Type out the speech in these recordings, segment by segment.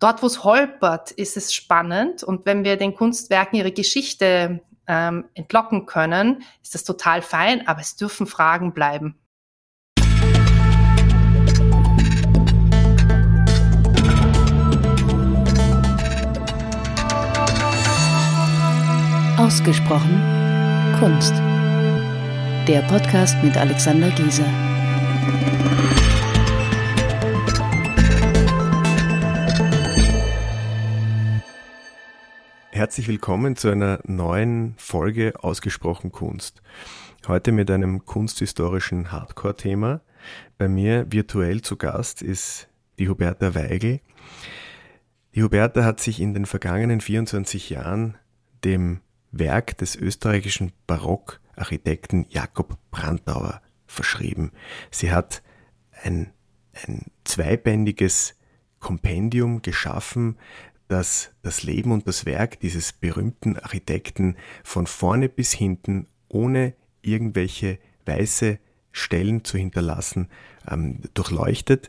Dort, wo es holpert, ist es spannend. Und wenn wir den Kunstwerken ihre Geschichte ähm, entlocken können, ist das total fein, aber es dürfen Fragen bleiben. Ausgesprochen Kunst. Der Podcast mit Alexander Giese. Herzlich willkommen zu einer neuen Folge Ausgesprochen Kunst. Heute mit einem kunsthistorischen Hardcore-Thema. Bei mir virtuell zu Gast ist die Huberta Weigel. Die Huberta hat sich in den vergangenen 24 Jahren dem Werk des österreichischen Barockarchitekten Jakob Brandauer verschrieben. Sie hat ein, ein zweibändiges Kompendium geschaffen, dass das Leben und das Werk dieses berühmten Architekten von vorne bis hinten ohne irgendwelche weiße Stellen zu hinterlassen, ähm, durchleuchtet.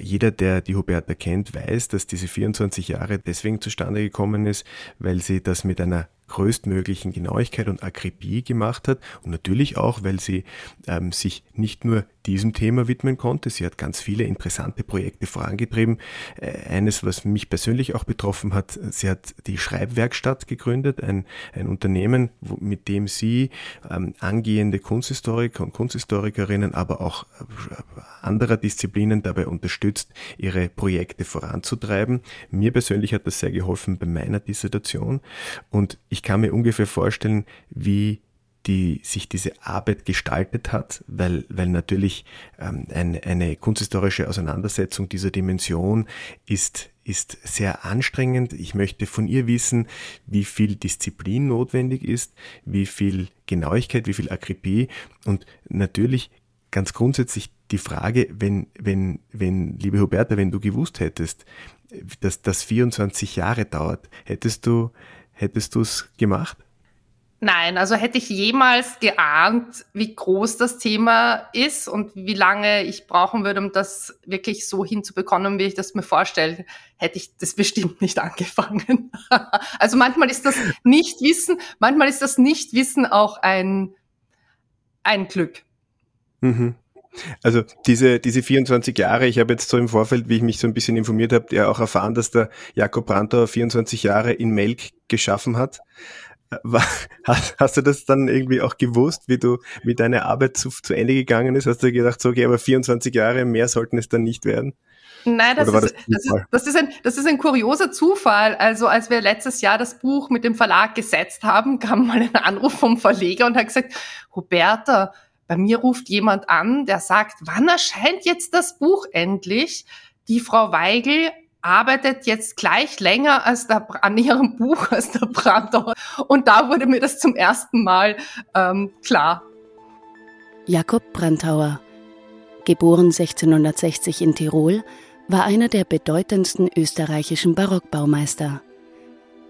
Jeder, der die Huberta kennt, weiß, dass diese 24 Jahre deswegen zustande gekommen ist, weil sie das mit einer größtmöglichen Genauigkeit und Akribie gemacht hat und natürlich auch, weil sie ähm, sich nicht nur diesem Thema widmen konnte. Sie hat ganz viele interessante Projekte vorangetrieben. Äh, eines, was mich persönlich auch betroffen hat, sie hat die Schreibwerkstatt gegründet, ein, ein Unternehmen, wo, mit dem sie ähm, angehende Kunsthistoriker und Kunsthistorikerinnen, aber auch äh, anderer Disziplinen dabei unterstützt, ihre Projekte voranzutreiben. Mir persönlich hat das sehr geholfen bei meiner Dissertation und kann mir ungefähr vorstellen, wie die sich diese Arbeit gestaltet hat, weil, weil natürlich ähm, eine, eine kunsthistorische Auseinandersetzung dieser Dimension ist, ist sehr anstrengend. Ich möchte von ihr wissen, wie viel Disziplin notwendig ist, wie viel Genauigkeit, wie viel Akribie und natürlich ganz grundsätzlich die Frage, wenn, wenn, wenn, liebe Huberta, wenn du gewusst hättest, dass das 24 Jahre dauert, hättest du, hättest du es gemacht? Nein, also hätte ich jemals geahnt, wie groß das Thema ist und wie lange ich brauchen würde, um das wirklich so hinzubekommen, wie ich das mir vorstelle, hätte ich das bestimmt nicht angefangen. also manchmal ist das Nichtwissen, manchmal ist das Nichtwissen auch ein, ein Glück. Mhm. Also diese, diese 24 Jahre, ich habe jetzt so im Vorfeld, wie ich mich so ein bisschen informiert habe, ja auch erfahren, dass der Jakob Brandauer 24 Jahre in Melk geschaffen hat. Äh, hast, hast du das dann irgendwie auch gewusst, wie du, wie deine Arbeit zu, zu Ende gegangen ist? Hast du gedacht, so, okay, aber 24 Jahre mehr sollten es dann nicht werden? Nein, das, ist, das, das, ist, das, ist ein, das ist ein kurioser Zufall. Also als wir letztes Jahr das Buch mit dem Verlag gesetzt haben, kam mal ein Anruf vom Verleger und hat gesagt, Roberta, bei mir ruft jemand an, der sagt, wann erscheint jetzt das Buch endlich? Die Frau Weigel arbeitet jetzt gleich länger als der, an ihrem Buch als der Brandauer. Und da wurde mir das zum ersten Mal ähm, klar. Jakob Brandauer, geboren 1660 in Tirol, war einer der bedeutendsten österreichischen Barockbaumeister.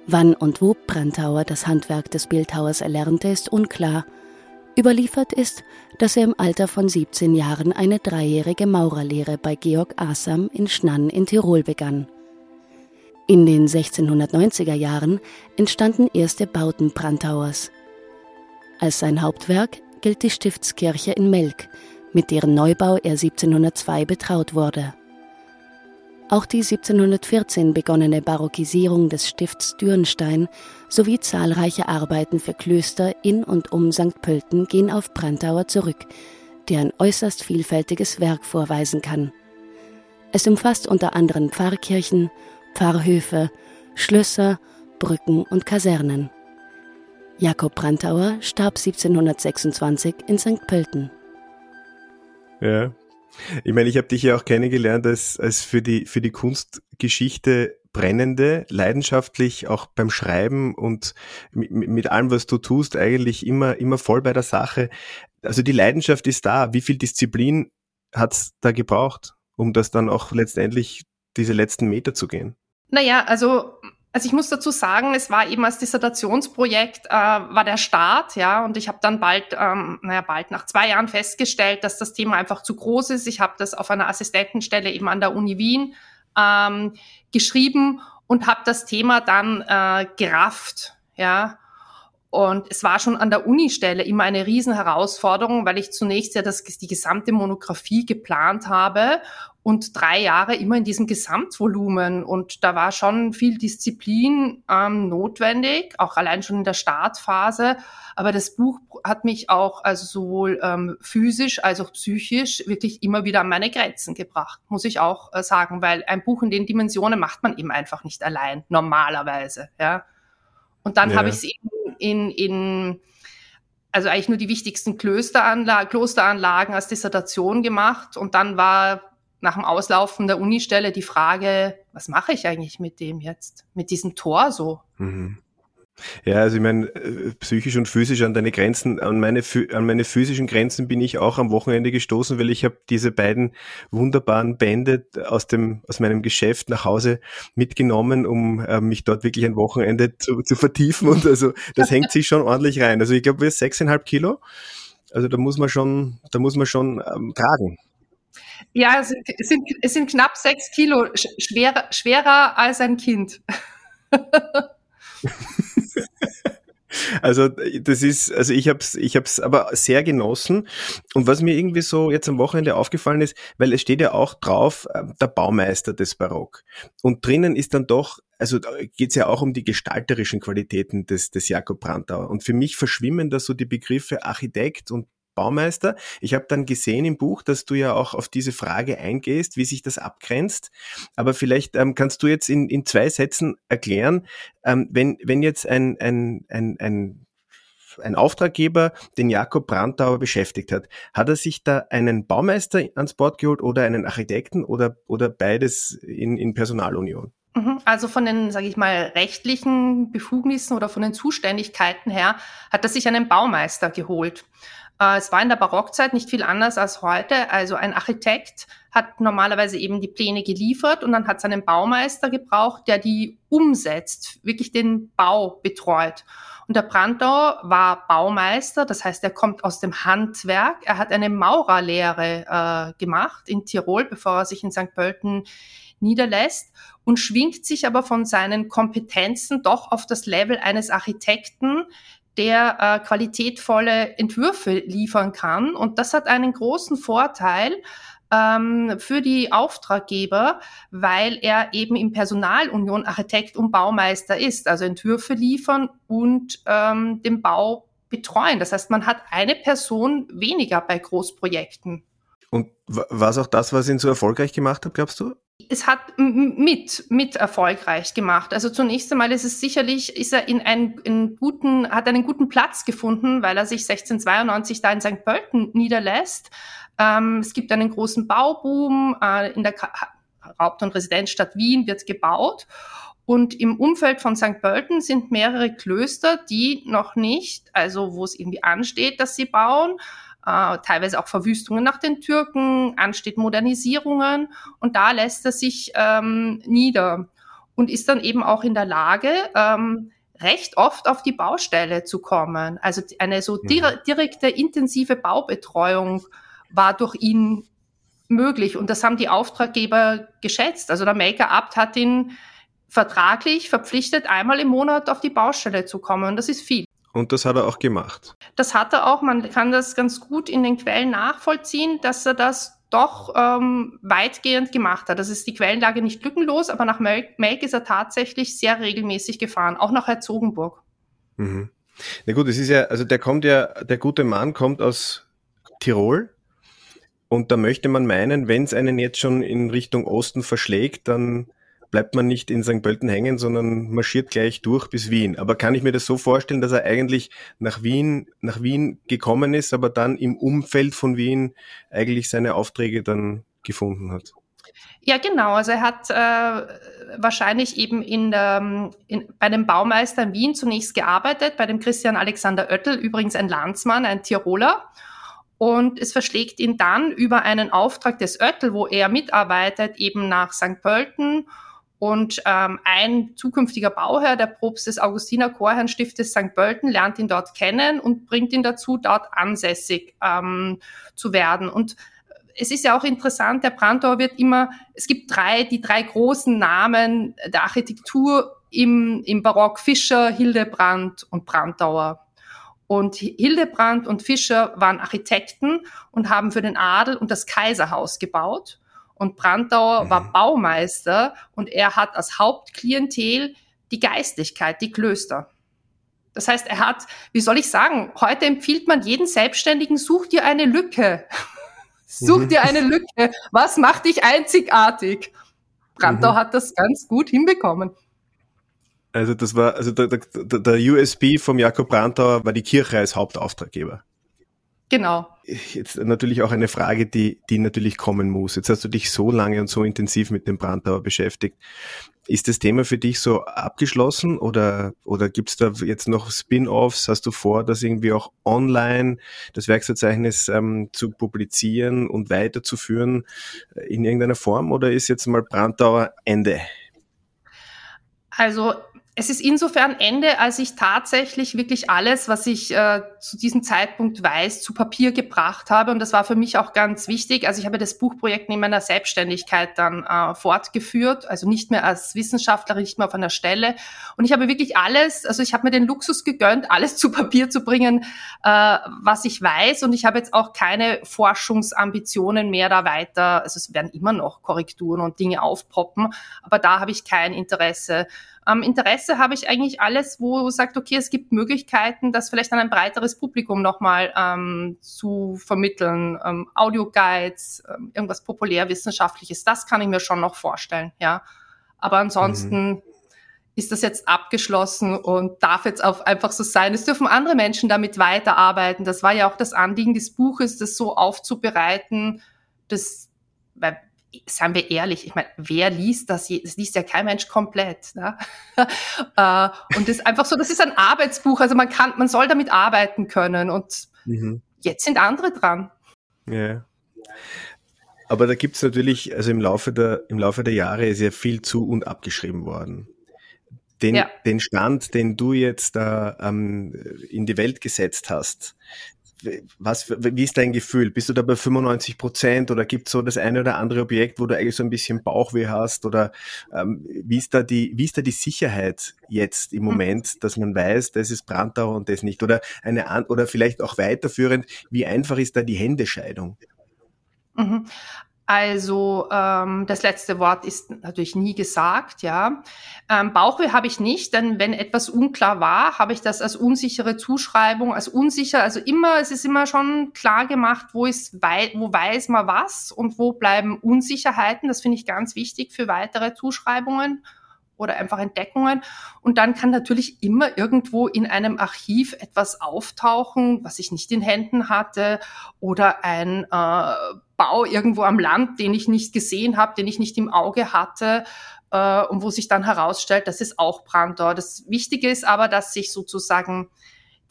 Wann und wo Brandauer das Handwerk des Bildhauers erlernte, ist unklar – Überliefert ist, dass er im Alter von 17 Jahren eine dreijährige Maurerlehre bei Georg Asam in Schnann in Tirol begann. In den 1690er Jahren entstanden erste Bauten Brandauers. Als sein Hauptwerk gilt die Stiftskirche in Melk, mit deren Neubau er 1702 betraut wurde. Auch die 1714 begonnene Barockisierung des Stifts Dürnstein sowie zahlreiche Arbeiten für Klöster in und um St. Pölten gehen auf Brandauer zurück, der ein äußerst vielfältiges Werk vorweisen kann. Es umfasst unter anderem Pfarrkirchen, Pfarrhöfe, Schlösser, Brücken und Kasernen. Jakob Brandauer starb 1726 in St. Pölten. Ja, ich meine, ich habe dich ja auch kennengelernt als, als für, die, für die Kunstgeschichte brennende, leidenschaftlich auch beim Schreiben und mit, allem, was du tust, eigentlich immer, immer voll bei der Sache. Also die Leidenschaft ist da. Wie viel Disziplin hat's da gebraucht, um das dann auch letztendlich diese letzten Meter zu gehen? Naja, also also ich muss dazu sagen, es war eben als Dissertationsprojekt, äh, war der Start, ja, und ich habe dann bald, ähm, naja, bald nach zwei Jahren festgestellt, dass das Thema einfach zu groß ist. Ich habe das auf einer Assistentenstelle eben an der Uni Wien ähm, geschrieben und habe das Thema dann äh, gerafft, ja. Und es war schon an der Unistelle immer eine Riesenherausforderung, weil ich zunächst ja das, die gesamte Monographie geplant habe und drei Jahre immer in diesem Gesamtvolumen. Und da war schon viel Disziplin ähm, notwendig, auch allein schon in der Startphase. Aber das Buch hat mich auch also sowohl ähm, physisch als auch psychisch wirklich immer wieder an meine Grenzen gebracht, muss ich auch äh, sagen, weil ein Buch in den Dimensionen macht man eben einfach nicht allein, normalerweise. Ja. Und dann ja. habe ich es eben in, in also eigentlich nur die wichtigsten Klösteranla Klosteranlagen als Dissertation gemacht und dann war nach dem Auslaufen der Unistelle die Frage, was mache ich eigentlich mit dem jetzt, mit diesem Tor so? Mhm. Ja, also ich meine, äh, psychisch und physisch an deine Grenzen, an meine, an meine physischen Grenzen bin ich auch am Wochenende gestoßen, weil ich habe diese beiden wunderbaren Bände aus dem, aus meinem Geschäft nach Hause mitgenommen, um äh, mich dort wirklich ein Wochenende zu, zu vertiefen und also das hängt sich schon ordentlich rein. Also ich glaube, wir sechseinhalb Kilo. Also da muss man schon, da muss man schon ähm, tragen. Ja, es sind, es sind, knapp sechs Kilo, schwerer, schwerer als ein Kind. Also das ist, also ich habe es, ich habe es aber sehr genossen. Und was mir irgendwie so jetzt am Wochenende aufgefallen ist, weil es steht ja auch drauf, äh, der Baumeister des Barock. Und drinnen ist dann doch, also geht es ja auch um die gestalterischen Qualitäten des, des Jakob Brandauer. Und für mich verschwimmen da so die Begriffe Architekt und Baumeister. Ich habe dann gesehen im Buch, dass du ja auch auf diese Frage eingehst, wie sich das abgrenzt. Aber vielleicht ähm, kannst du jetzt in, in zwei Sätzen erklären, ähm, wenn, wenn jetzt ein, ein, ein, ein ein Auftraggeber den Jakob Brandauer beschäftigt hat. Hat er sich da einen Baumeister ans Bord geholt oder einen Architekten oder, oder beides in, in Personalunion? Mhm. Also von den, sage ich mal, rechtlichen Befugnissen oder von den Zuständigkeiten her hat er sich einen Baumeister geholt. Äh, es war in der Barockzeit nicht viel anders als heute. Also ein Architekt hat normalerweise eben die Pläne geliefert und dann hat es einen Baumeister gebraucht, der die umsetzt, wirklich den Bau betreut. Und der Brandau war Baumeister, das heißt, er kommt aus dem Handwerk. Er hat eine Maurerlehre äh, gemacht in Tirol, bevor er sich in St. Pölten niederlässt und schwingt sich aber von seinen Kompetenzen doch auf das Level eines Architekten, der äh, qualitätvolle Entwürfe liefern kann. Und das hat einen großen Vorteil ähm, für die Auftraggeber, weil er eben im Personalunion Architekt und Baumeister ist, also Entwürfe liefern und ähm, den Bau betreuen. Das heißt, man hat eine Person weniger bei Großprojekten. Und war es auch das, was ihn so erfolgreich gemacht hat, glaubst du? Es hat mit, mit erfolgreich gemacht. Also zunächst einmal ist es sicherlich, ist er in einen, in guten, hat einen guten Platz gefunden, weil er sich 1692 da in St. Pölten niederlässt. Ähm, es gibt einen großen Bauboom, äh, in der Haupt- und Residenzstadt Wien wird gebaut. Und im Umfeld von St. Pölten sind mehrere Klöster, die noch nicht, also wo es irgendwie ansteht, dass sie bauen, äh, teilweise auch Verwüstungen nach den Türken, ansteht Modernisierungen und da lässt er sich ähm, nieder und ist dann eben auch in der Lage, ähm, recht oft auf die Baustelle zu kommen. Also eine so mhm. direkte, intensive Baubetreuung war durch ihn möglich und das haben die Auftraggeber geschätzt. Also der Maker-Abt hat ihn vertraglich verpflichtet, einmal im Monat auf die Baustelle zu kommen und das ist viel. Und das hat er auch gemacht. Das hat er auch. Man kann das ganz gut in den Quellen nachvollziehen, dass er das doch ähm, weitgehend gemacht hat. Das ist die Quellenlage nicht lückenlos, aber nach Melk ist er tatsächlich sehr regelmäßig gefahren, auch nach Herzogenburg. Mhm. Na gut, es ist ja, also der kommt ja, der gute Mann kommt aus Tirol und da möchte man meinen, wenn es einen jetzt schon in Richtung Osten verschlägt, dann bleibt man nicht in St. Pölten hängen, sondern marschiert gleich durch bis Wien. Aber kann ich mir das so vorstellen, dass er eigentlich nach Wien, nach Wien gekommen ist, aber dann im Umfeld von Wien eigentlich seine Aufträge dann gefunden hat? Ja, genau. Also er hat äh, wahrscheinlich eben in der, in, bei dem Baumeister in Wien zunächst gearbeitet, bei dem Christian Alexander Oettel, übrigens ein Landsmann, ein Tiroler. Und es verschlägt ihn dann über einen Auftrag des Oettel, wo er mitarbeitet, eben nach St. Pölten und ähm, ein zukünftiger Bauherr, der Propst des Augustiner Chorherrnstiftes St. Pölten, lernt ihn dort kennen und bringt ihn dazu, dort ansässig ähm, zu werden. Und es ist ja auch interessant, der Brandauer wird immer, es gibt drei, die drei großen Namen der Architektur im, im Barock, Fischer, Hildebrand und Brandauer. Und Hildebrand und Fischer waren Architekten und haben für den Adel und das Kaiserhaus gebaut. Und Brandauer mhm. war Baumeister und er hat als Hauptklientel die Geistlichkeit, die Klöster. Das heißt, er hat, wie soll ich sagen, heute empfiehlt man jeden Selbstständigen, such dir eine Lücke. such mhm. dir eine Lücke. Was macht dich einzigartig? Brandau mhm. hat das ganz gut hinbekommen. Also das war, also der, der, der USB vom Jakob Brandauer war die Kirche als Hauptauftraggeber. Genau. Jetzt natürlich auch eine Frage, die, die natürlich kommen muss. Jetzt hast du dich so lange und so intensiv mit dem Brandauer beschäftigt. Ist das Thema für dich so abgeschlossen oder, oder gibt es da jetzt noch Spin-offs? Hast du vor, das irgendwie auch online, das Werkverzeichnis ähm, zu publizieren und weiterzuführen in irgendeiner Form oder ist jetzt mal Brandauer Ende? Also es ist insofern Ende, als ich tatsächlich wirklich alles, was ich äh, zu diesem Zeitpunkt weiß, zu Papier gebracht habe. Und das war für mich auch ganz wichtig. Also ich habe das Buchprojekt in meiner Selbstständigkeit dann äh, fortgeführt, also nicht mehr als Wissenschaftlerin, nicht mehr auf einer Stelle. Und ich habe wirklich alles, also ich habe mir den Luxus gegönnt, alles zu Papier zu bringen, äh, was ich weiß. Und ich habe jetzt auch keine Forschungsambitionen mehr da weiter. Also es werden immer noch Korrekturen und Dinge aufpoppen, aber da habe ich kein Interesse. Ähm, Interesse habe ich eigentlich alles, wo sagt, okay, es gibt Möglichkeiten, das vielleicht an ein breiteres Publikum nochmal ähm, zu vermitteln. Ähm, Audioguides, ähm, irgendwas populärwissenschaftliches, das kann ich mir schon noch vorstellen, ja. Aber ansonsten mhm. ist das jetzt abgeschlossen und darf jetzt auch einfach so sein. Es dürfen andere Menschen damit weiterarbeiten. Das war ja auch das Anliegen des Buches, das so aufzubereiten, das, weil seien wir ehrlich, ich meine, wer liest das? Das liest ja kein Mensch komplett. Ne? Äh, und das ist einfach so, das ist ein Arbeitsbuch, also man kann, man soll damit arbeiten können und mhm. jetzt sind andere dran. Ja. Aber da gibt es natürlich, also im Laufe der, im Laufe der Jahre ist ja viel zu und abgeschrieben worden. Den, ja. den Stand, den du jetzt da ähm, in die Welt gesetzt hast, was, wie ist dein Gefühl? Bist du da bei 95 Prozent oder gibt es so das eine oder andere Objekt, wo du eigentlich so ein bisschen Bauchweh hast? Oder ähm, wie, ist da die, wie ist da die Sicherheit jetzt im. Moment, mhm. dass man weiß, das ist Brandau und das nicht? Oder, eine, oder vielleicht auch weiterführend, wie einfach ist da die Händescheidung? Mhm. Also ähm, das letzte Wort ist natürlich nie gesagt, ja. Ähm, Bauchweh habe ich nicht, denn wenn etwas unklar war, habe ich das als unsichere Zuschreibung, als unsicher, also immer, es ist immer schon klar gemacht, wo ist wo weiß man was und wo bleiben Unsicherheiten. Das finde ich ganz wichtig für weitere Zuschreibungen oder einfach Entdeckungen. Und dann kann natürlich immer irgendwo in einem Archiv etwas auftauchen, was ich nicht in Händen hatte, oder ein äh, Bau irgendwo am Land, den ich nicht gesehen habe, den ich nicht im Auge hatte. Äh, und wo sich dann herausstellt, das ist auch Brandau. Das Wichtige ist aber, dass sich sozusagen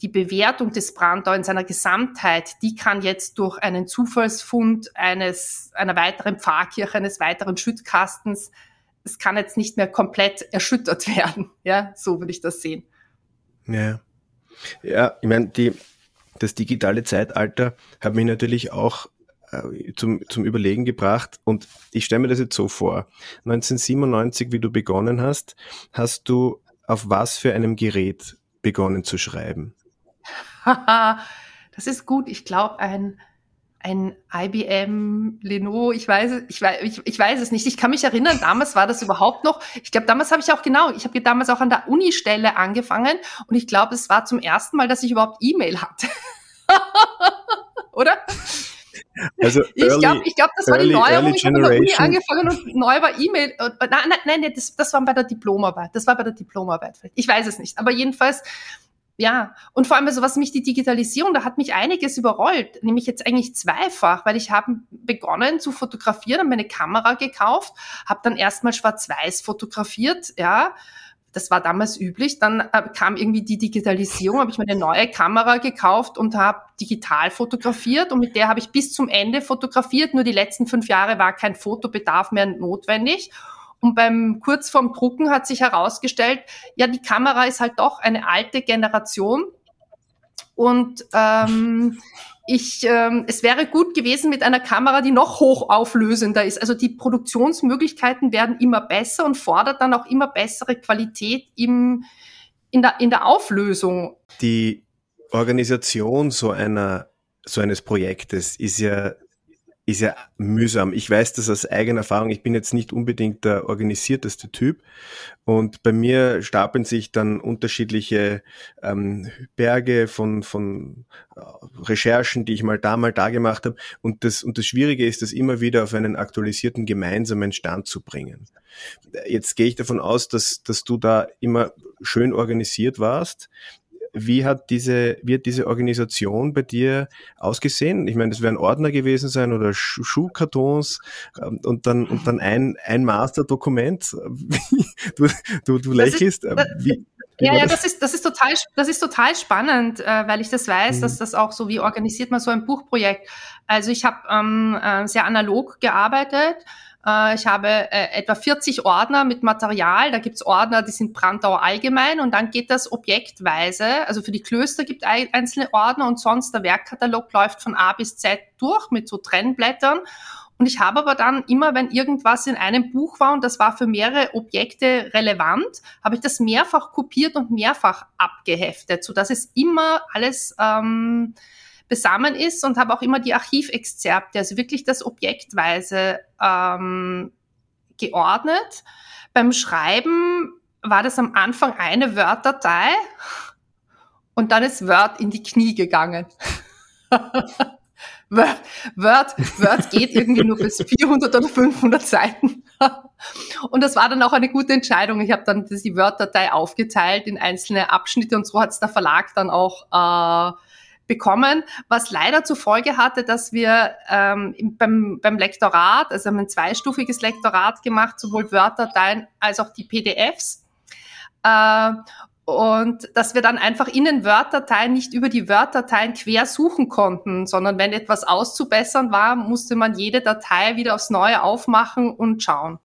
die Bewertung des Brandau in seiner Gesamtheit, die kann jetzt durch einen Zufallsfund eines, einer weiteren Pfarrkirche, eines weiteren Schüttkastens es kann jetzt nicht mehr komplett erschüttert werden. Ja, so würde ich das sehen. Ja, ja ich meine, die, das digitale Zeitalter hat mich natürlich auch zum, zum Überlegen gebracht und ich stelle mir das jetzt so vor. 1997, wie du begonnen hast, hast du auf was für einem Gerät begonnen zu schreiben? das ist gut. Ich glaube, ein ein IBM, Lenovo, ich weiß, ich, weiß, ich, ich weiß es nicht. Ich kann mich erinnern, damals war das überhaupt noch, ich glaube, damals habe ich auch genau, ich habe damals auch an der Uni-Stelle angefangen und ich glaube, es war zum ersten Mal, dass ich überhaupt E-Mail hatte. Oder? Also ich glaube, ich glaub, das war die Neuerung. Ich habe Uni angefangen und neu war E-Mail. Nein, nein, nein, das, das war bei der Diplomarbeit. Das war bei der Diplomarbeit. Ich weiß es nicht. Aber jedenfalls, ja, und vor allem, also was mich die Digitalisierung, da hat mich einiges überrollt, nämlich jetzt eigentlich zweifach, weil ich habe begonnen zu fotografieren, habe meine Kamera gekauft, habe dann erstmal schwarz-weiß fotografiert, ja, das war damals üblich. Dann äh, kam irgendwie die Digitalisierung, habe ich mir eine neue Kamera gekauft und habe digital fotografiert und mit der habe ich bis zum Ende fotografiert. Nur die letzten fünf Jahre war kein Fotobedarf mehr notwendig. Und beim kurz vorm Drucken hat sich herausgestellt, ja, die Kamera ist halt doch eine alte Generation. Und ähm, ich, ähm, es wäre gut gewesen mit einer Kamera, die noch hochauflösender ist. Also die Produktionsmöglichkeiten werden immer besser und fordert dann auch immer bessere Qualität im, in, der, in der Auflösung. Die Organisation so einer so eines Projektes ist ja ist ja mühsam. Ich weiß das aus eigener Erfahrung. Ich bin jetzt nicht unbedingt der organisierteste Typ. Und bei mir stapeln sich dann unterschiedliche ähm, Berge von, von äh, Recherchen, die ich mal da, mal da gemacht habe. Und das, und das Schwierige ist, das immer wieder auf einen aktualisierten gemeinsamen Stand zu bringen. Jetzt gehe ich davon aus, dass, dass du da immer schön organisiert warst. Wie hat diese, wie hat diese Organisation bei dir ausgesehen? Ich meine, das werden Ordner gewesen sein oder Schuhkartons ähm, und dann, und dann ein, ein Masterdokument. Du, du, du lächelst. Ist, äh, wie, ja, ja, das ist, das ist total, das ist total spannend, äh, weil ich das weiß, mhm. dass das auch so, wie organisiert man so ein Buchprojekt. Also ich habe ähm, äh, sehr analog gearbeitet ich habe äh, etwa 40 Ordner mit Material. Da gibt's Ordner, die sind Brandauer allgemein und dann geht das objektweise. Also für die Klöster gibt einzelne Ordner und sonst der Werkkatalog läuft von A bis Z durch mit so Trennblättern. Und ich habe aber dann immer, wenn irgendwas in einem Buch war und das war für mehrere Objekte relevant, habe ich das mehrfach kopiert und mehrfach abgeheftet, so dass es immer alles ähm, besammen ist und habe auch immer die Archivexzerpte, also wirklich das objektweise ähm, geordnet. Beim Schreiben war das am Anfang eine Word-Datei und dann ist Word in die Knie gegangen. Word, Word, Word geht irgendwie nur bis 400 oder 500 Seiten. Und das war dann auch eine gute Entscheidung. Ich habe dann die Word-Datei aufgeteilt in einzelne Abschnitte und so hat es der Verlag dann auch äh, bekommen, was leider zur Folge hatte, dass wir ähm, beim, beim Lektorat, also haben ein zweistufiges Lektorat gemacht, sowohl Word-Dateien als auch die PDFs. Äh, und dass wir dann einfach in den Word-Dateien nicht über die Word-Dateien quer suchen konnten, sondern wenn etwas auszubessern war, musste man jede Datei wieder aufs Neue aufmachen und schauen.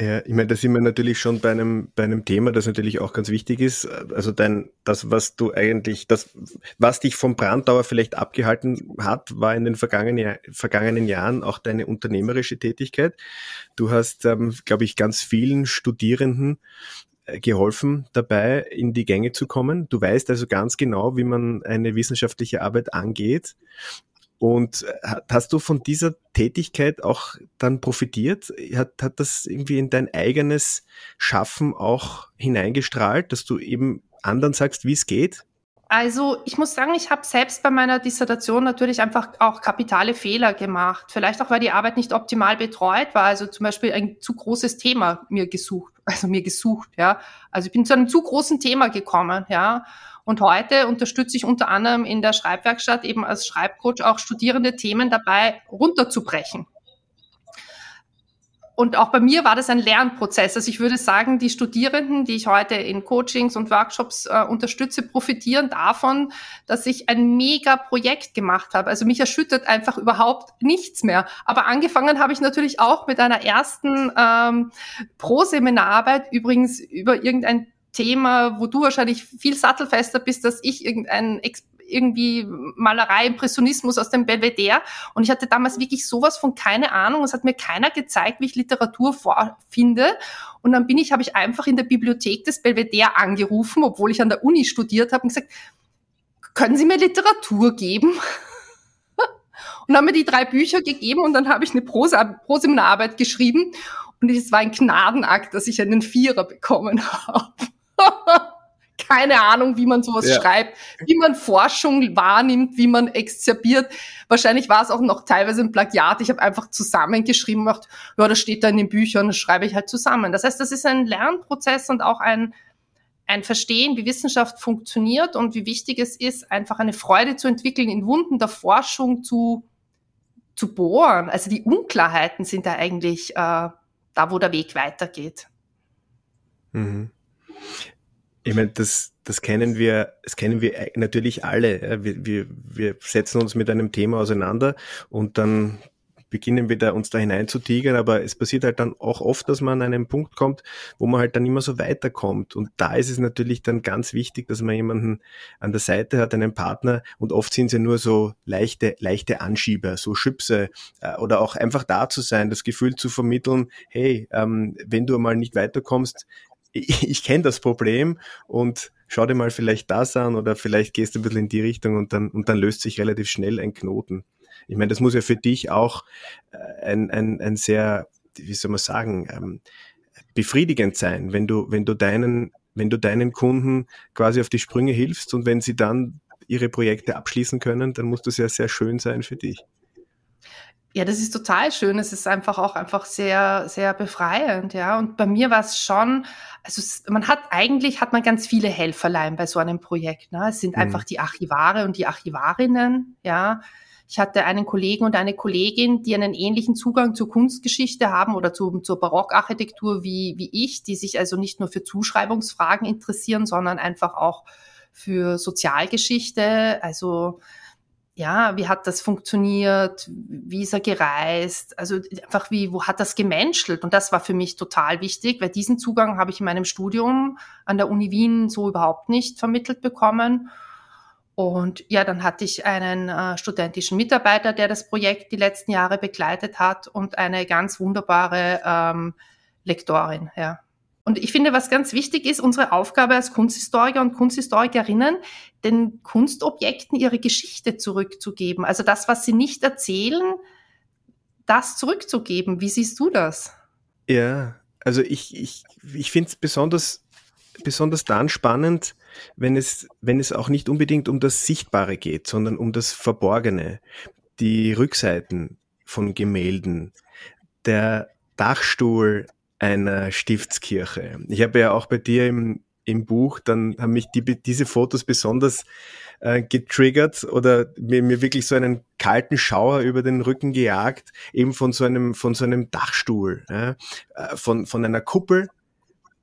Ja, ich meine, da sind wir natürlich schon bei einem, bei einem Thema, das natürlich auch ganz wichtig ist. Also dein, das, was du eigentlich, das, was dich vom Brandauer vielleicht abgehalten hat, war in den vergangenen, vergangenen Jahren auch deine unternehmerische Tätigkeit. Du hast, ähm, glaube ich, ganz vielen Studierenden äh, geholfen, dabei in die Gänge zu kommen. Du weißt also ganz genau, wie man eine wissenschaftliche Arbeit angeht. Und äh, hast du von dieser Tätigkeit auch dann profitiert? Hat, hat das irgendwie in dein eigenes Schaffen auch hineingestrahlt, dass du eben anderen sagst, wie es geht? Also ich muss sagen, ich habe selbst bei meiner Dissertation natürlich einfach auch kapitale Fehler gemacht. Vielleicht auch, weil die Arbeit nicht optimal betreut war. Also zum Beispiel ein zu großes Thema mir gesucht, also mir gesucht, ja. Also ich bin zu einem zu großen Thema gekommen, ja. Und heute unterstütze ich unter anderem in der Schreibwerkstatt eben als Schreibcoach auch Studierende Themen dabei runterzubrechen. Und auch bei mir war das ein Lernprozess. Also ich würde sagen, die Studierenden, die ich heute in Coachings und Workshops äh, unterstütze, profitieren davon, dass ich ein mega Projekt gemacht habe. Also mich erschüttert einfach überhaupt nichts mehr. Aber angefangen habe ich natürlich auch mit einer ersten ähm, Pro-Seminararbeit, übrigens über irgendein Thema, wo du wahrscheinlich viel sattelfester bist, dass ich irgendein irgendwie Malerei, Impressionismus aus dem Belvedere. Und ich hatte damals wirklich sowas von keine Ahnung. Es hat mir keiner gezeigt, wie ich Literatur vorfinde. Und dann bin ich, habe ich einfach in der Bibliothek des Belvedere angerufen, obwohl ich an der Uni studiert habe und gesagt, können Sie mir Literatur geben? und haben mir die drei Bücher gegeben und dann habe ich eine Proseminararbeit geschrieben und es war ein Gnadenakt, dass ich einen Vierer bekommen habe. Keine Ahnung, wie man sowas ja. schreibt, wie man Forschung wahrnimmt, wie man exzerbiert. Wahrscheinlich war es auch noch teilweise ein Plagiat. Ich habe einfach zusammengeschrieben, gemacht, ja, das steht da in den Büchern, das schreibe ich halt zusammen. Das heißt, das ist ein Lernprozess und auch ein, ein Verstehen, wie Wissenschaft funktioniert und wie wichtig es ist, einfach eine Freude zu entwickeln, in Wunden der Forschung zu, zu bohren. Also die Unklarheiten sind da eigentlich äh, da, wo der Weg weitergeht. Mhm. Ich meine, das, das kennen wir, das kennen wir natürlich alle. Wir, wir, wir setzen uns mit einem Thema auseinander und dann beginnen wieder uns da hinein zu tigern, aber es passiert halt dann auch oft, dass man an einen Punkt kommt, wo man halt dann immer so weiterkommt. Und da ist es natürlich dann ganz wichtig, dass man jemanden an der Seite hat, einen Partner. Und oft sind ja nur so leichte, leichte Anschieber, so Schüpse äh, oder auch einfach da zu sein, das Gefühl zu vermitteln, hey, ähm, wenn du mal nicht weiterkommst, ich, ich kenne das Problem und schau dir mal vielleicht das an oder vielleicht gehst du ein bisschen in die Richtung und dann, und dann löst sich relativ schnell ein Knoten. Ich meine, das muss ja für dich auch äh, ein, ein, ein sehr, wie soll man sagen, ähm, befriedigend sein, wenn du, wenn du deinen, wenn du deinen Kunden quasi auf die Sprünge hilfst und wenn sie dann ihre Projekte abschließen können, dann muss das ja sehr schön sein für dich. Ja, das ist total schön. Es ist einfach auch einfach sehr, sehr befreiend, ja. Und bei mir war es schon, also man hat eigentlich hat man ganz viele Helferlein bei so einem Projekt. Ne? Es sind mhm. einfach die Archivare und die Archivarinnen, ja. Ich hatte einen Kollegen und eine Kollegin, die einen ähnlichen Zugang zur Kunstgeschichte haben oder zu, zur Barockarchitektur wie, wie ich, die sich also nicht nur für Zuschreibungsfragen interessieren, sondern einfach auch für Sozialgeschichte. Also ja, wie hat das funktioniert, wie ist er gereist, also einfach wie, wo hat das gemenschelt? Und das war für mich total wichtig, weil diesen Zugang habe ich in meinem Studium an der Uni Wien so überhaupt nicht vermittelt bekommen. Und ja, dann hatte ich einen äh, studentischen Mitarbeiter, der das Projekt die letzten Jahre begleitet hat und eine ganz wunderbare ähm, Lektorin, ja. Und ich finde, was ganz wichtig ist, unsere Aufgabe als Kunsthistoriker und Kunsthistorikerinnen, den Kunstobjekten ihre Geschichte zurückzugeben. Also das, was sie nicht erzählen, das zurückzugeben. Wie siehst du das? Ja, also ich, ich, ich finde es besonders, besonders dann spannend, wenn es, wenn es auch nicht unbedingt um das Sichtbare geht, sondern um das Verborgene. Die Rückseiten von Gemälden, der Dachstuhl einer Stiftskirche. Ich habe ja auch bei dir im, im Buch, dann haben mich die, diese Fotos besonders äh, getriggert oder mir, mir wirklich so einen kalten Schauer über den Rücken gejagt, eben von so einem, von so einem Dachstuhl, ja, äh, von, von einer Kuppel.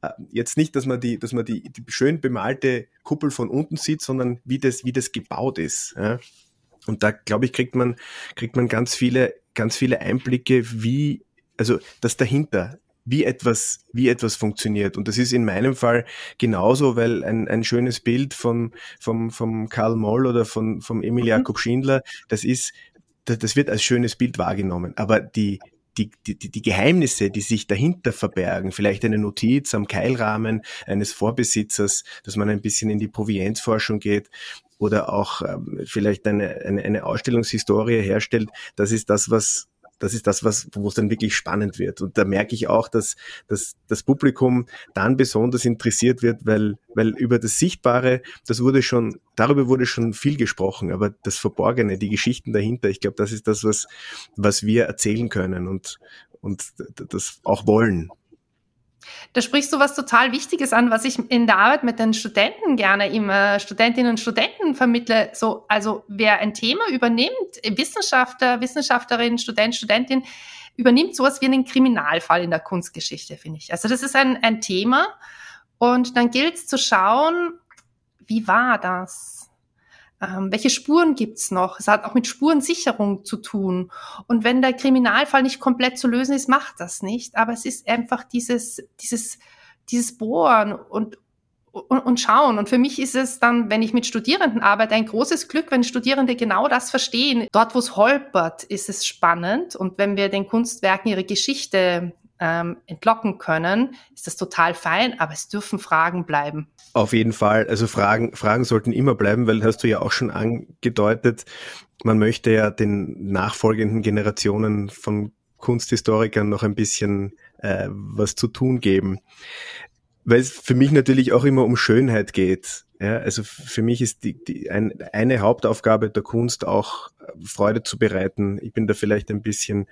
Äh, jetzt nicht, dass man die, dass man die, die schön bemalte Kuppel von unten sieht, sondern wie das, wie das gebaut ist. Ja. Und da, glaube ich, kriegt man, kriegt man ganz viele, ganz viele Einblicke, wie, also das dahinter, wie etwas, wie etwas funktioniert. Und das ist in meinem Fall genauso, weil ein, ein schönes Bild von, vom, vom Karl Moll oder von, vom Emil mhm. Jakob Schindler, das ist, das, das wird als schönes Bild wahrgenommen. Aber die, die, die, die Geheimnisse, die sich dahinter verbergen, vielleicht eine Notiz am Keilrahmen eines Vorbesitzers, dass man ein bisschen in die Provenienzforschung geht oder auch ähm, vielleicht eine, eine, eine Ausstellungshistorie herstellt, das ist das, was, das ist das, was, wo es dann wirklich spannend wird. Und da merke ich auch, dass, dass das Publikum dann besonders interessiert wird, weil, weil über das Sichtbare, das wurde schon, darüber wurde schon viel gesprochen, aber das Verborgene, die Geschichten dahinter, ich glaube, das ist das, was, was wir erzählen können und, und das auch wollen. Da sprichst du was total Wichtiges an, was ich in der Arbeit mit den Studenten gerne immer Studentinnen und Studenten vermittle. So, also wer ein Thema übernimmt, Wissenschaftler, Wissenschaftlerin, Student, Studentin, übernimmt sowas wie einen Kriminalfall in der Kunstgeschichte, finde ich. Also das ist ein, ein Thema und dann gilt es zu schauen, wie war das? Ähm, welche Spuren gibt's noch? Es hat auch mit Spurensicherung zu tun. Und wenn der Kriminalfall nicht komplett zu lösen ist, macht das nicht. Aber es ist einfach dieses, dieses, dieses Bohren und, und, und schauen. Und für mich ist es dann, wenn ich mit Studierenden arbeite, ein großes Glück, wenn Studierende genau das verstehen. Dort, wo es holpert, ist es spannend. Und wenn wir den Kunstwerken ihre Geschichte ähm, entlocken können, ist das total fein, aber es dürfen Fragen bleiben. Auf jeden Fall. Also Fragen, Fragen sollten immer bleiben, weil hast du ja auch schon angedeutet, man möchte ja den nachfolgenden Generationen von Kunsthistorikern noch ein bisschen äh, was zu tun geben. Weil es für mich natürlich auch immer um Schönheit geht. Ja, also für mich ist die, die ein, eine Hauptaufgabe der Kunst auch Freude zu bereiten. Ich bin da vielleicht ein bisschen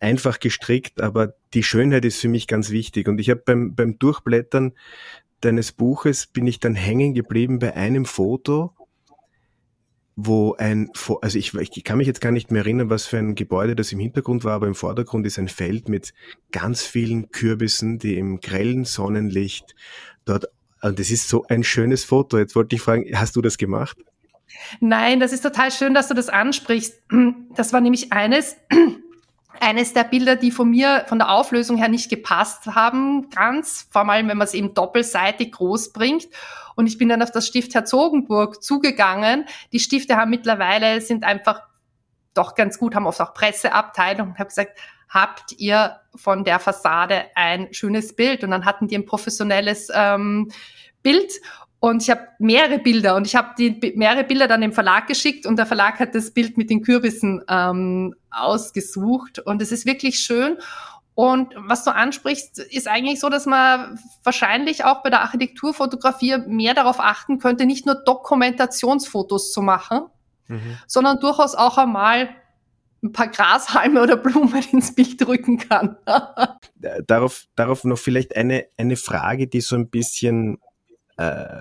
einfach gestrickt, aber die Schönheit ist für mich ganz wichtig. Und ich habe beim, beim Durchblättern deines Buches bin ich dann hängen geblieben bei einem Foto, wo ein, also ich, ich kann mich jetzt gar nicht mehr erinnern, was für ein Gebäude das im Hintergrund war, aber im Vordergrund ist ein Feld mit ganz vielen Kürbissen, die im grellen Sonnenlicht dort und das ist so ein schönes Foto. Jetzt wollte ich fragen, hast du das gemacht? Nein, das ist total schön, dass du das ansprichst. Das war nämlich eines eines der Bilder, die von mir von der Auflösung her nicht gepasst haben, ganz, vor allem wenn man es eben doppelseitig groß bringt. Und ich bin dann auf das Stift Herzogenburg zugegangen. Die Stifte haben mittlerweile, sind einfach doch ganz gut, haben oft auch Presseabteilung und habe gesagt, habt ihr von der Fassade ein schönes Bild? Und dann hatten die ein professionelles ähm, Bild und ich habe mehrere Bilder und ich habe die mehrere Bilder dann dem Verlag geschickt und der Verlag hat das Bild mit den Kürbissen ähm, ausgesucht und es ist wirklich schön. Und was du ansprichst, ist eigentlich so, dass man wahrscheinlich auch bei der Architekturfotografie mehr darauf achten könnte, nicht nur Dokumentationsfotos zu machen, mhm. sondern durchaus auch einmal ein paar Grashalme oder Blumen ins Bild drücken kann. darauf, darauf noch vielleicht eine, eine Frage, die so ein bisschen äh,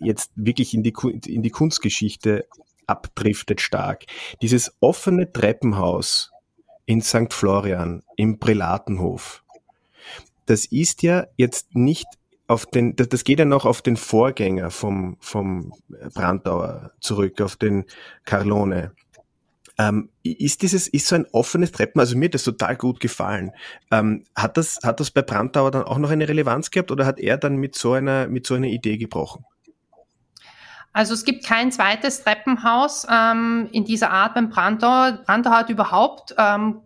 jetzt wirklich in die, in die Kunstgeschichte abdriftet stark. Dieses offene Treppenhaus in St. Florian im Prälatenhof, das ist ja jetzt nicht auf den, das, das geht ja noch auf den Vorgänger vom, vom Brandauer zurück, auf den Carlone. Ähm, ist dieses, ist so ein offenes Treppen, also mir hat das total gut gefallen. Ähm, hat das, hat das bei Brandauer dann auch noch eine Relevanz gehabt oder hat er dann mit so einer, mit so einer Idee gebrochen? Also es gibt kein zweites Treppenhaus ähm, in dieser Art beim Brandauer. Brandauer hat überhaupt ähm,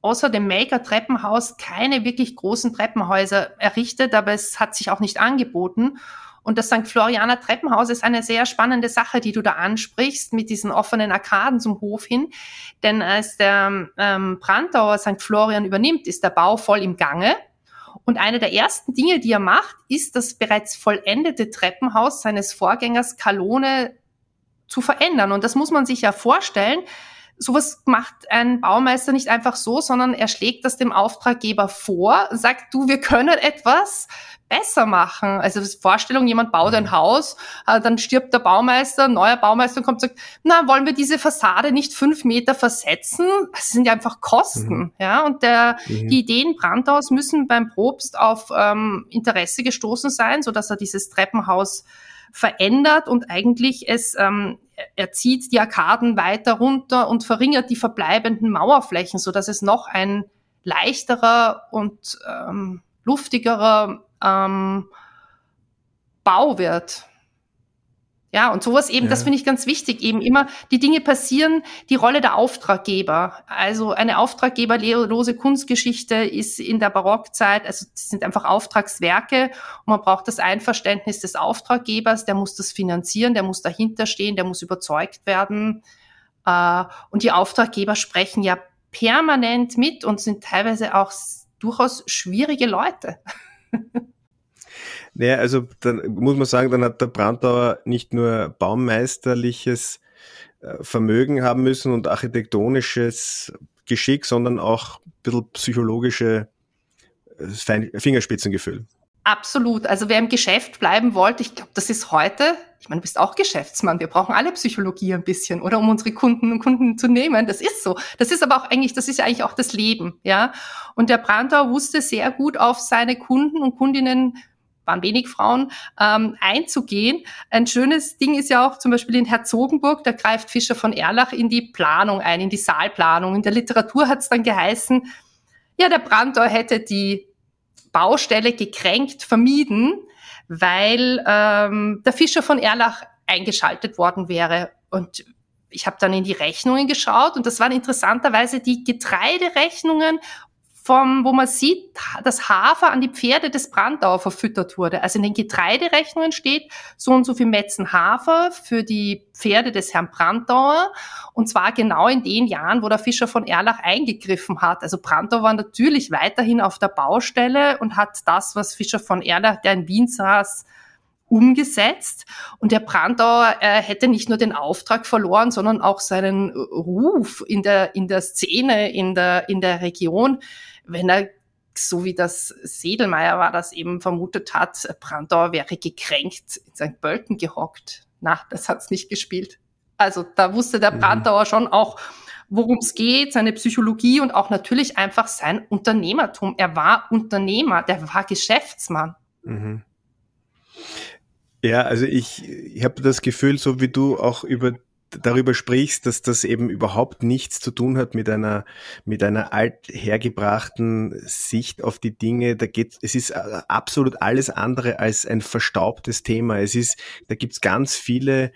außer dem Maker Treppenhaus keine wirklich großen Treppenhäuser errichtet, aber es hat sich auch nicht angeboten. Und das St. Florianer Treppenhaus ist eine sehr spannende Sache, die du da ansprichst, mit diesen offenen Arkaden zum Hof hin. Denn als der ähm, Brandauer St. Florian übernimmt, ist der Bau voll im Gange. Und eine der ersten Dinge, die er macht, ist das bereits vollendete Treppenhaus seines Vorgängers Kalone zu verändern. Und das muss man sich ja vorstellen. Sowas macht ein Baumeister nicht einfach so, sondern er schlägt das dem Auftraggeber vor, sagt, du, wir können etwas, besser machen. Also Vorstellung, jemand baut ein mhm. Haus, äh, dann stirbt der Baumeister, ein neuer Baumeister kommt und sagt, na, wollen wir diese Fassade nicht fünf Meter versetzen? Das sind ja einfach Kosten. Mhm. Ja, und der, mhm. die Ideen Brandhaus müssen beim Probst auf ähm, Interesse gestoßen sein, so dass er dieses Treppenhaus verändert und eigentlich es ähm, er zieht die Arkaden weiter runter und verringert die verbleibenden Mauerflächen, so dass es noch ein leichterer und ähm, luftigerer ähm, Bau wird. Ja, und sowas eben, ja. das finde ich ganz wichtig, eben immer, die Dinge passieren, die Rolle der Auftraggeber. Also eine auftraggeberlose Kunstgeschichte ist in der Barockzeit, also das sind einfach Auftragswerke und man braucht das Einverständnis des Auftraggebers, der muss das finanzieren, der muss dahinter stehen, der muss überzeugt werden. Äh, und die Auftraggeber sprechen ja permanent mit und sind teilweise auch durchaus schwierige Leute. Naja, also dann muss man sagen, dann hat der Brandauer nicht nur baumeisterliches äh, Vermögen haben müssen und architektonisches Geschick, sondern auch ein bisschen psychologische äh, Fingerspitzengefühl. Absolut. Also wer im Geschäft bleiben wollte, ich glaube, das ist heute, ich meine, du bist auch Geschäftsmann, wir brauchen alle Psychologie ein bisschen, oder um unsere Kunden und Kunden zu nehmen. Das ist so. Das ist aber auch eigentlich, das ist ja eigentlich auch das Leben, ja. Und der Brandauer wusste sehr gut auf seine Kunden und Kundinnen waren wenig Frauen, ähm, einzugehen. Ein schönes Ding ist ja auch zum Beispiel in Herzogenburg, da greift Fischer von Erlach in die Planung ein, in die Saalplanung. In der Literatur hat es dann geheißen, ja, der Brandau hätte die Baustelle gekränkt vermieden, weil ähm, der Fischer von Erlach eingeschaltet worden wäre. Und ich habe dann in die Rechnungen geschaut und das waren interessanterweise die Getreiderechnungen vom, wo man sieht, dass Hafer an die Pferde des Brandauer verfüttert wurde. Also in den Getreiderechnungen steht so und so viel Metzen Hafer für die Pferde des Herrn Brandauer. Und zwar genau in den Jahren, wo der Fischer von Erlach eingegriffen hat. Also Brandauer war natürlich weiterhin auf der Baustelle und hat das, was Fischer von Erlach, der in Wien saß, umgesetzt. Und der Brandauer äh, hätte nicht nur den Auftrag verloren, sondern auch seinen Ruf in der, in der Szene, in der, in der Region wenn er so wie das Sedelmeier war, das eben vermutet hat, Brandauer wäre gekränkt in St. Pölten gehockt. Na, das hat's nicht gespielt. Also da wusste der mhm. Brandauer schon auch, worum es geht, seine Psychologie und auch natürlich einfach sein Unternehmertum. Er war Unternehmer, der war Geschäftsmann. Mhm. Ja, also ich, ich habe das Gefühl, so wie du auch über darüber sprichst, dass das eben überhaupt nichts zu tun hat mit einer, mit einer althergebrachten Sicht auf die Dinge. Da geht, es ist äh, absolut alles andere als ein verstaubtes Thema. Es ist, da gibt's ganz viele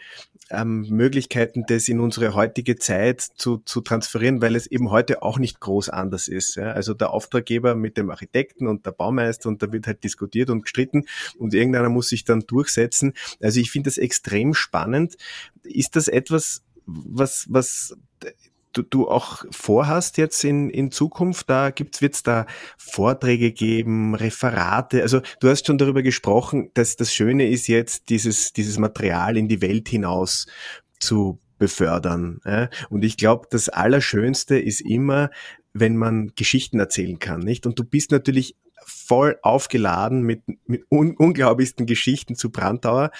ähm, Möglichkeiten, das in unsere heutige Zeit zu, zu transferieren, weil es eben heute auch nicht groß anders ist. Ja? Also der Auftraggeber mit dem Architekten und der Baumeister und da wird halt diskutiert und gestritten und irgendeiner muss sich dann durchsetzen. Also ich finde das extrem spannend. Ist das etwas, was, was du, du auch vorhast jetzt in, in Zukunft? Da gibt's, wird's da Vorträge geben, Referate? Also du hast schon darüber gesprochen, dass das Schöne ist jetzt, dieses, dieses Material in die Welt hinaus zu befördern. Ja? Und ich glaube, das Allerschönste ist immer, wenn man Geschichten erzählen kann, nicht? Und du bist natürlich voll aufgeladen mit, mit un unglaublichsten Geschichten zu Brandauer.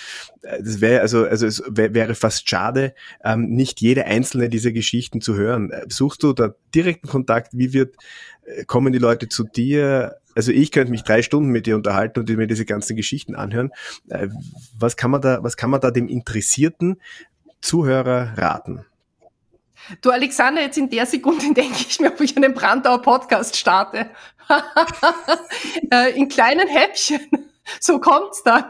Äh, das wäre also, also es wär, wäre fast schade, ähm, nicht jede einzelne dieser Geschichten zu hören. Äh, suchst du da direkten Kontakt? Wie wird, äh, kommen die Leute zu dir? Also ich könnte mich drei Stunden mit dir unterhalten und mir diese ganzen Geschichten anhören. Was kann man da, was kann man da dem interessierten Zuhörer raten? Du Alexander, jetzt in der Sekunde denke ich mir, ob ich einen Brandauer Podcast starte. Äh, in kleinen Häppchen. So kommt's dann.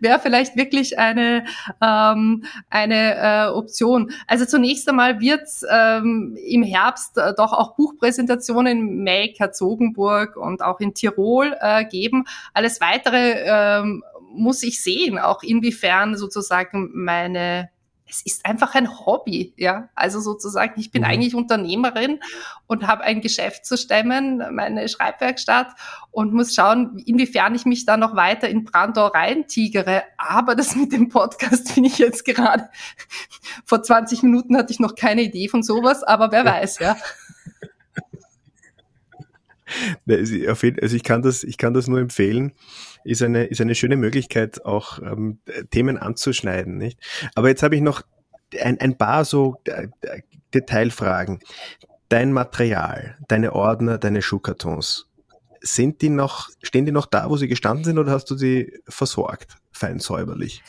Wäre vielleicht wirklich eine ähm, eine äh, Option. Also zunächst einmal wird's ähm, im Herbst äh, doch auch Buchpräsentationen in Meck, Herzogenburg und auch in Tirol äh, geben. Alles weitere ähm, muss ich sehen, auch inwiefern sozusagen meine es ist einfach ein Hobby, ja. Also sozusagen, ich bin mhm. eigentlich Unternehmerin und habe ein Geschäft zu stemmen, meine Schreibwerkstatt und muss schauen, inwiefern ich mich da noch weiter in Brandau reintigere. Aber das mit dem Podcast finde ich jetzt gerade, vor 20 Minuten hatte ich noch keine Idee von sowas, aber wer weiß, ja. Also ich kann das, ich kann das nur empfehlen ist eine, ist eine schöne Möglichkeit, auch ähm, Themen anzuschneiden. Nicht? Aber jetzt habe ich noch ein, ein paar so äh, Detailfragen. Dein Material, deine Ordner, deine Schuhkartons, sind die noch, stehen die noch da, wo sie gestanden sind, oder hast du sie versorgt, fein säuberlich?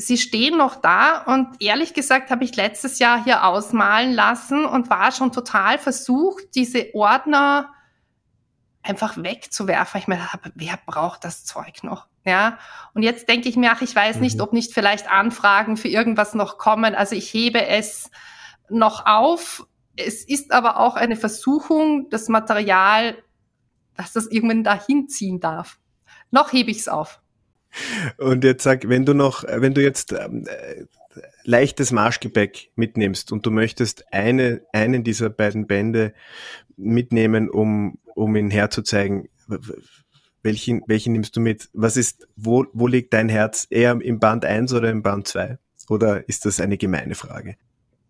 sie stehen noch da und ehrlich gesagt habe ich letztes Jahr hier ausmalen lassen und war schon total versucht, diese Ordner einfach wegzuwerfen. Ich mir dachte, wer braucht das Zeug noch? Ja. Und jetzt denke ich mir, ach, ich weiß nicht, mhm. ob nicht vielleicht Anfragen für irgendwas noch kommen. Also ich hebe es noch auf. Es ist aber auch eine Versuchung, das Material, dass das irgendwann dahin ziehen darf. Noch hebe ich es auf. Und jetzt sag, wenn du noch, wenn du jetzt ähm, äh, leichtes Marschgepäck mitnimmst und du möchtest eine, einen dieser beiden Bände mitnehmen, um um ihn herzuzeigen, welchen, welchen nimmst du mit? Was ist, wo, wo liegt dein Herz? Eher im Band 1 oder im Band 2? Oder ist das eine gemeine Frage?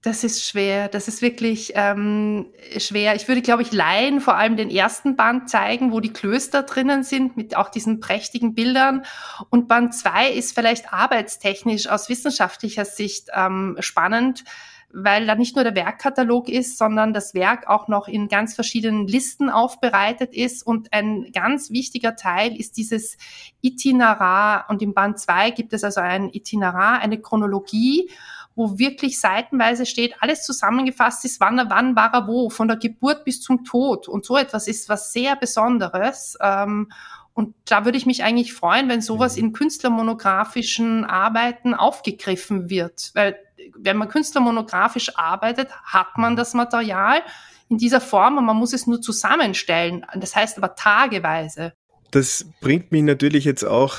Das ist schwer. Das ist wirklich ähm, schwer. Ich würde, glaube ich, Laien vor allem den ersten Band zeigen, wo die Klöster drinnen sind, mit auch diesen prächtigen Bildern. Und Band 2 ist vielleicht arbeitstechnisch aus wissenschaftlicher Sicht ähm, spannend, weil da nicht nur der Werkkatalog ist, sondern das Werk auch noch in ganz verschiedenen Listen aufbereitet ist. Und ein ganz wichtiger Teil ist dieses Itinerar. Und im Band 2 gibt es also ein Itinerar, eine Chronologie, wo wirklich seitenweise steht, alles zusammengefasst ist, wann er, wann war er wo, von der Geburt bis zum Tod. Und so etwas ist was sehr Besonderes. Ähm, und da würde ich mich eigentlich freuen, wenn sowas mhm. in künstlermonografischen Arbeiten aufgegriffen wird, weil wenn man künstlermonografisch arbeitet, hat man das Material in dieser Form und man muss es nur zusammenstellen. Das heißt aber tageweise. Das bringt mich natürlich jetzt auch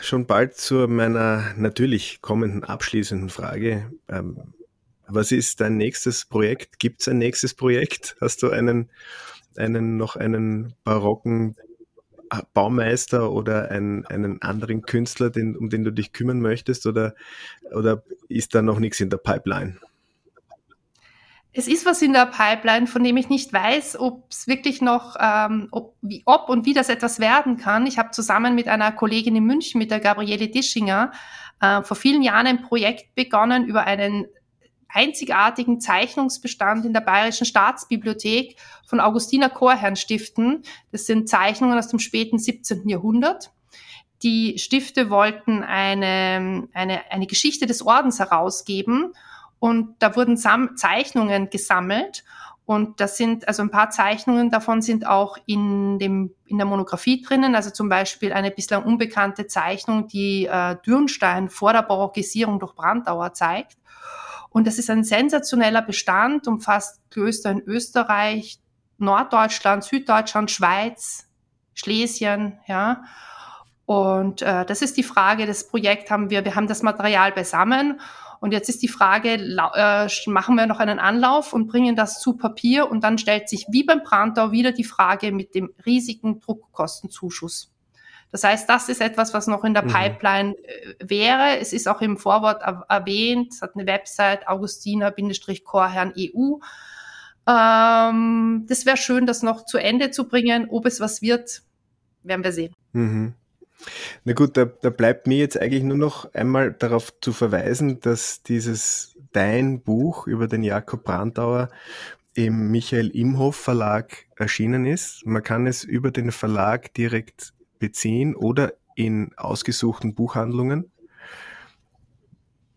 schon bald zu meiner natürlich kommenden abschließenden Frage. Ähm, was ist dein nächstes Projekt? Gibt es ein nächstes Projekt? Hast du einen, einen noch einen barocken Baumeister oder einen, einen anderen Künstler, den, um den du dich kümmern möchtest oder, oder ist da noch nichts in der Pipeline? Es ist was in der Pipeline, von dem ich nicht weiß, ob es wirklich noch, ähm, ob, wie, ob und wie das etwas werden kann. Ich habe zusammen mit einer Kollegin in München, mit der Gabriele Dischinger, äh, vor vielen Jahren ein Projekt begonnen über einen einzigartigen Zeichnungsbestand in der Bayerischen Staatsbibliothek von Augustiner Chorherrn stiften. Das sind Zeichnungen aus dem späten 17. Jahrhundert. Die Stifte wollten eine, eine, eine Geschichte des Ordens herausgeben und da wurden Sam Zeichnungen gesammelt und das sind, also ein paar Zeichnungen davon sind auch in, dem, in der Monographie drinnen, also zum Beispiel eine bislang unbekannte Zeichnung, die äh, Dürnstein vor der Barockisierung durch Brandauer zeigt. Und das ist ein sensationeller Bestand, umfasst Klöster in Österreich, Norddeutschland, Süddeutschland, Schweiz, Schlesien, ja. Und äh, das ist die Frage, das Projekt haben wir, wir haben das Material beisammen und jetzt ist die Frage, äh, machen wir noch einen Anlauf und bringen das zu Papier und dann stellt sich wie beim Brandau wieder die Frage mit dem riesigen Druckkostenzuschuss. Das heißt, das ist etwas, was noch in der mhm. Pipeline äh, wäre. Es ist auch im Vorwort erwähnt, es hat eine Website augustiner-chorherrn.eu. Ähm, das wäre schön, das noch zu Ende zu bringen. Ob es was wird, werden wir sehen. Mhm. Na gut, da, da bleibt mir jetzt eigentlich nur noch einmal darauf zu verweisen, dass dieses dein Buch über den Jakob Brandauer im Michael Imhoff Verlag erschienen ist. Man kann es über den Verlag direkt beziehen oder in ausgesuchten Buchhandlungen.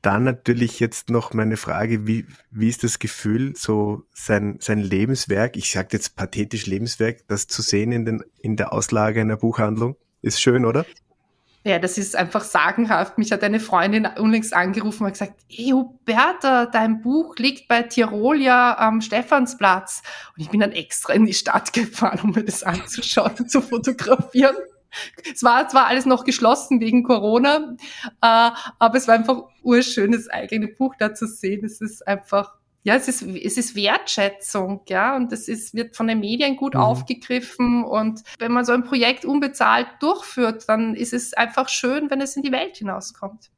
Dann natürlich jetzt noch meine Frage, wie, wie ist das Gefühl, so sein, sein Lebenswerk, ich sage jetzt pathetisch Lebenswerk, das zu sehen in, den, in der Auslage einer Buchhandlung? Ist schön, oder? Ja, das ist einfach sagenhaft. Mich hat eine Freundin unlängst angerufen und gesagt, hey Huberta, dein Buch liegt bei Tirolia am Stephansplatz. Und ich bin dann extra in die Stadt gefahren, um mir das anzuschauen und zu fotografieren. Es war zwar alles noch geschlossen wegen Corona, äh, aber es war einfach urschön, das eigene Buch da zu sehen. Es ist einfach ja, es ist, es ist Wertschätzung, ja, und es ist, wird von den Medien gut mhm. aufgegriffen. Und wenn man so ein Projekt unbezahlt durchführt, dann ist es einfach schön, wenn es in die Welt hinauskommt.